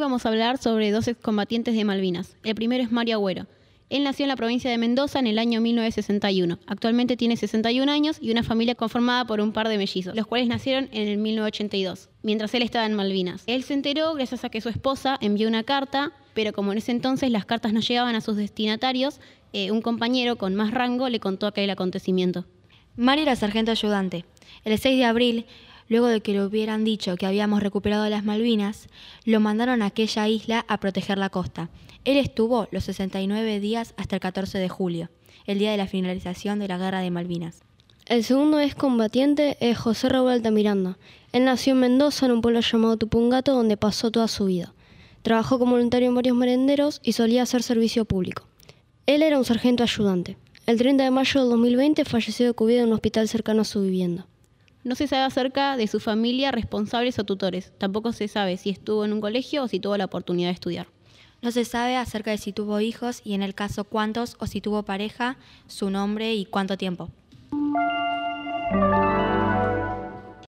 vamos a hablar sobre dos excombatientes de Malvinas. El primero es Mario Agüero. Él nació en la provincia de Mendoza en el año 1961. Actualmente tiene 61 años y una familia conformada por un par de mellizos, los cuales nacieron en el 1982, mientras él estaba en Malvinas. Él se enteró gracias a que su esposa envió una carta, pero como en ese entonces las cartas no llegaban a sus destinatarios, eh, un compañero con más rango le contó aquel acontecimiento. Mario era sargento ayudante. El 6 de abril, luego de que le hubieran dicho que habíamos recuperado las Malvinas, lo mandaron a aquella isla a proteger la costa. Él estuvo los 69 días hasta el 14 de julio, el día de la finalización de la Guerra de Malvinas. El segundo ex combatiente es José Raúl Altamiranda. Él nació en Mendoza, en un pueblo llamado Tupungato, donde pasó toda su vida. Trabajó como voluntario en varios merenderos y solía hacer servicio público. Él era un sargento ayudante. El 30 de mayo de 2020 falleció de COVID en un hospital cercano a su vivienda. No se sabe acerca de su familia, responsables o tutores. Tampoco se sabe si estuvo en un colegio o si tuvo la oportunidad de estudiar. No se sabe acerca de si tuvo hijos y en el caso cuántos o si tuvo pareja, su nombre y cuánto tiempo.